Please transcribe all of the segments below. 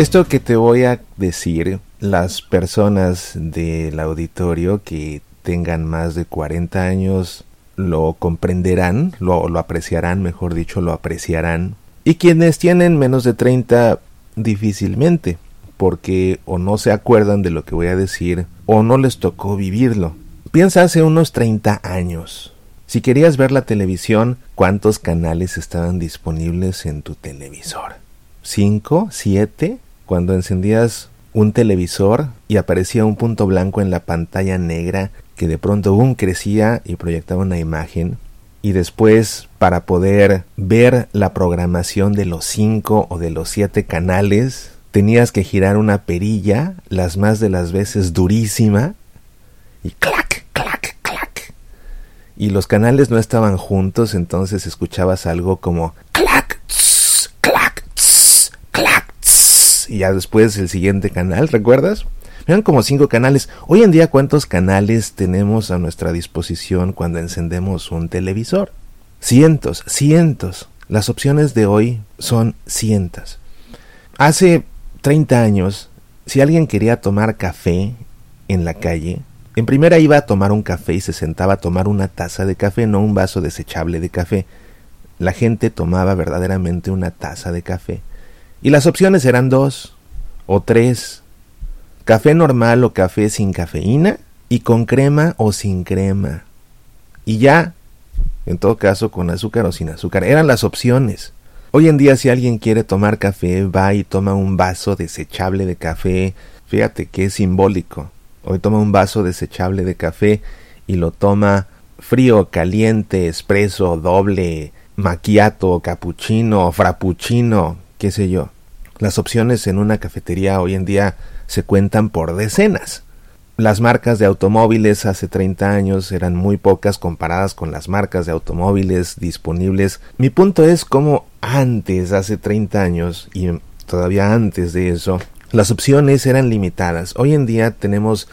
Esto que te voy a decir, las personas del auditorio que tengan más de 40 años lo comprenderán, lo, lo apreciarán, mejor dicho, lo apreciarán. Y quienes tienen menos de 30 difícilmente, porque o no se acuerdan de lo que voy a decir o no les tocó vivirlo. Piensa hace unos 30 años. Si querías ver la televisión, ¿cuántos canales estaban disponibles en tu televisor? ¿Cinco? ¿Siete? Cuando encendías un televisor y aparecía un punto blanco en la pantalla negra que de pronto crecía y proyectaba una imagen y después para poder ver la programación de los cinco o de los siete canales tenías que girar una perilla las más de las veces durísima y clac, clac, clac. Y los canales no estaban juntos, entonces escuchabas algo como clac, tss, clac, tss, clac, tss. y ya después el siguiente canal, ¿recuerdas? Eran como cinco canales. Hoy en día, ¿cuántos canales tenemos a nuestra disposición cuando encendemos un televisor? Cientos, cientos. Las opciones de hoy son cientos. Hace 30 años, si alguien quería tomar café en la calle, en primera iba a tomar un café y se sentaba a tomar una taza de café, no un vaso desechable de café. La gente tomaba verdaderamente una taza de café. Y las opciones eran dos o tres café normal o café sin cafeína y con crema o sin crema. Y ya, en todo caso, con azúcar o sin azúcar. Eran las opciones. Hoy en día si alguien quiere tomar café, va y toma un vaso desechable de café. Fíjate que es simbólico. Hoy toma un vaso desechable de café y lo toma frío, caliente, espresso, doble, macchiato, cappuccino, frappuccino, qué sé yo. Las opciones en una cafetería hoy en día se cuentan por decenas. Las marcas de automóviles hace 30 años eran muy pocas comparadas con las marcas de automóviles disponibles. Mi punto es como antes, hace 30 años y todavía antes de eso, las opciones eran limitadas. Hoy en día tenemos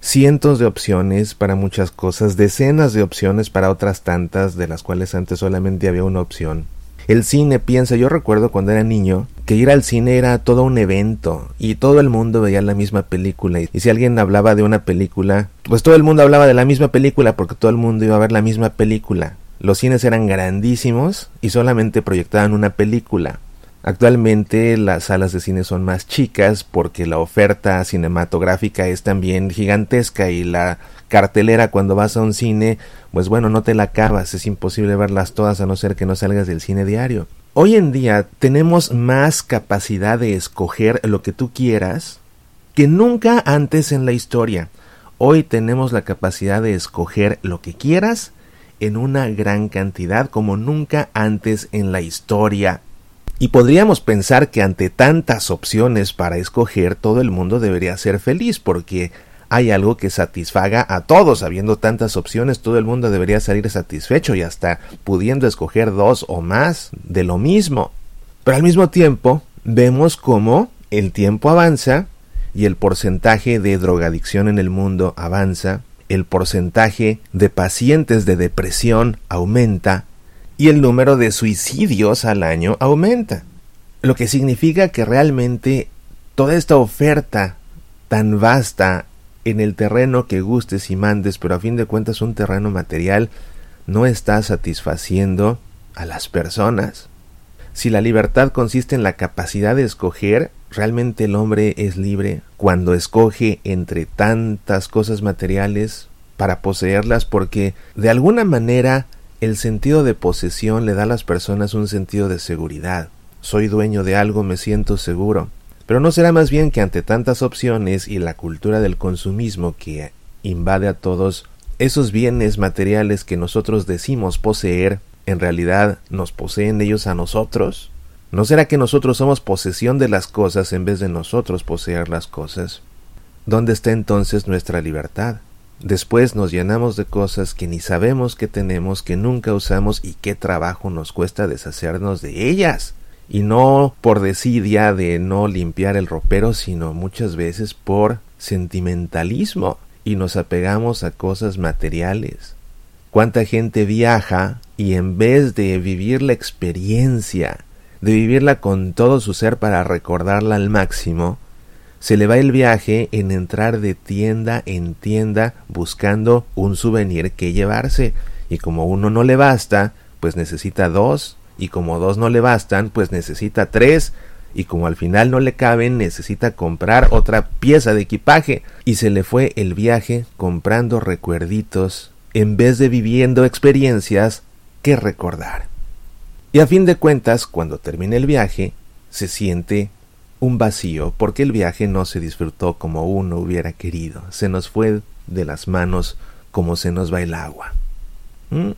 cientos de opciones para muchas cosas, decenas de opciones para otras tantas, de las cuales antes solamente había una opción. El cine piensa, yo recuerdo cuando era niño, que ir al cine era todo un evento y todo el mundo veía la misma película y si alguien hablaba de una película, pues todo el mundo hablaba de la misma película porque todo el mundo iba a ver la misma película. Los cines eran grandísimos y solamente proyectaban una película. Actualmente las salas de cine son más chicas porque la oferta cinematográfica es también gigantesca y la cartelera cuando vas a un cine, pues bueno, no te la acabas, es imposible verlas todas a no ser que no salgas del cine diario. Hoy en día tenemos más capacidad de escoger lo que tú quieras que nunca antes en la historia. Hoy tenemos la capacidad de escoger lo que quieras en una gran cantidad como nunca antes en la historia y podríamos pensar que ante tantas opciones para escoger todo el mundo debería ser feliz porque hay algo que satisfaga a todos. Habiendo tantas opciones, todo el mundo debería salir satisfecho y hasta pudiendo escoger dos o más de lo mismo. Pero al mismo tiempo, vemos cómo el tiempo avanza y el porcentaje de drogadicción en el mundo avanza, el porcentaje de pacientes de depresión aumenta y el número de suicidios al año aumenta. Lo que significa que realmente toda esta oferta tan vasta en el terreno que gustes y mandes, pero a fin de cuentas un terreno material, no está satisfaciendo a las personas. Si la libertad consiste en la capacidad de escoger, realmente el hombre es libre cuando escoge entre tantas cosas materiales para poseerlas porque de alguna manera el sentido de posesión le da a las personas un sentido de seguridad. Soy dueño de algo, me siento seguro. Pero no será más bien que ante tantas opciones y la cultura del consumismo que invade a todos, esos bienes materiales que nosotros decimos poseer, en realidad nos poseen ellos a nosotros? ¿No será que nosotros somos posesión de las cosas en vez de nosotros poseer las cosas? ¿Dónde está entonces nuestra libertad? Después nos llenamos de cosas que ni sabemos que tenemos, que nunca usamos y qué trabajo nos cuesta deshacernos de ellas. Y no por desidia de no limpiar el ropero, sino muchas veces por sentimentalismo y nos apegamos a cosas materiales. ¿Cuánta gente viaja y en vez de vivir la experiencia de vivirla con todo su ser para recordarla al máximo, se le va el viaje en entrar de tienda en tienda buscando un souvenir que llevarse, y como uno no le basta, pues necesita dos, y como dos no le bastan, pues necesita tres, y como al final no le caben, necesita comprar otra pieza de equipaje, y se le fue el viaje comprando recuerditos en vez de viviendo experiencias que recordar. Y a fin de cuentas, cuando termina el viaje, se siente un vacío porque el viaje no se disfrutó como uno hubiera querido, se nos fue de las manos como se nos va el agua. ¿Mm?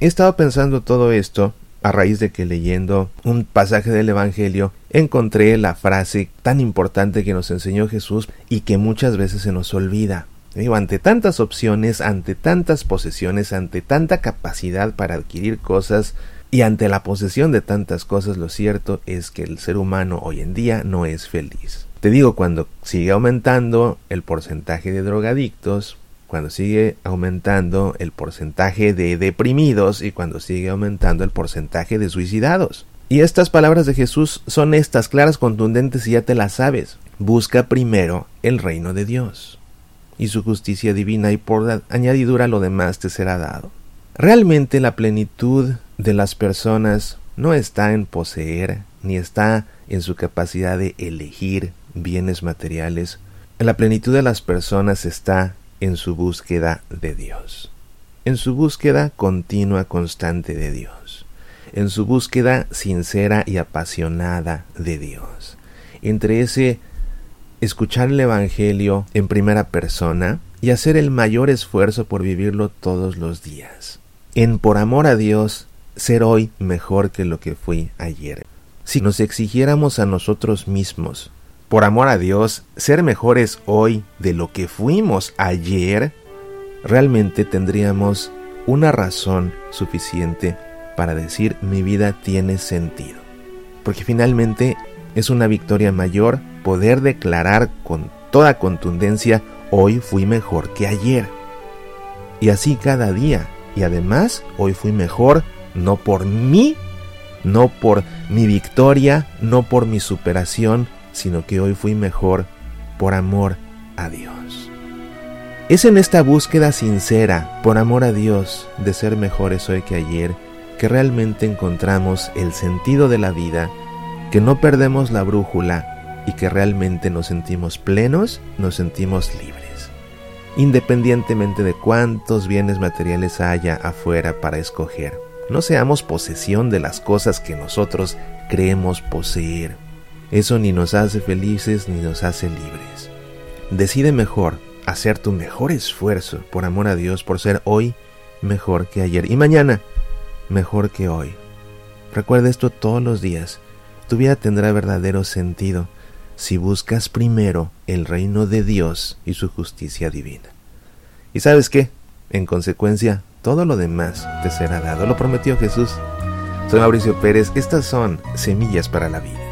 He estado pensando todo esto a raíz de que leyendo un pasaje del Evangelio encontré la frase tan importante que nos enseñó Jesús y que muchas veces se nos olvida. Digo, ante tantas opciones, ante tantas posesiones, ante tanta capacidad para adquirir cosas, y ante la posesión de tantas cosas, lo cierto es que el ser humano hoy en día no es feliz. Te digo, cuando sigue aumentando el porcentaje de drogadictos, cuando sigue aumentando el porcentaje de deprimidos y cuando sigue aumentando el porcentaje de suicidados. Y estas palabras de Jesús son estas claras, contundentes y ya te las sabes. Busca primero el reino de Dios y su justicia divina y por añadidura lo demás te será dado. Realmente la plenitud de las personas no está en poseer, ni está en su capacidad de elegir bienes materiales. La plenitud de las personas está en su búsqueda de Dios, en su búsqueda continua, constante de Dios, en su búsqueda sincera y apasionada de Dios. Entre ese escuchar el Evangelio en primera persona y hacer el mayor esfuerzo por vivirlo todos los días en por amor a Dios ser hoy mejor que lo que fui ayer. Si nos exigiéramos a nosotros mismos, por amor a Dios, ser mejores hoy de lo que fuimos ayer, realmente tendríamos una razón suficiente para decir mi vida tiene sentido. Porque finalmente es una victoria mayor poder declarar con toda contundencia hoy fui mejor que ayer. Y así cada día y además, hoy fui mejor no por mí, no por mi victoria, no por mi superación, sino que hoy fui mejor por amor a Dios. Es en esta búsqueda sincera, por amor a Dios, de ser mejores hoy que ayer, que realmente encontramos el sentido de la vida, que no perdemos la brújula y que realmente nos sentimos plenos, nos sentimos libres independientemente de cuántos bienes materiales haya afuera para escoger. No seamos posesión de las cosas que nosotros creemos poseer. Eso ni nos hace felices ni nos hace libres. Decide mejor hacer tu mejor esfuerzo por amor a Dios, por ser hoy mejor que ayer y mañana mejor que hoy. Recuerda esto todos los días. Tu vida tendrá verdadero sentido si buscas primero el reino de Dios y su justicia divina. Y sabes qué, en consecuencia, todo lo demás te será dado. Lo prometió Jesús. Soy Mauricio Pérez, estas son Semillas para la Vida.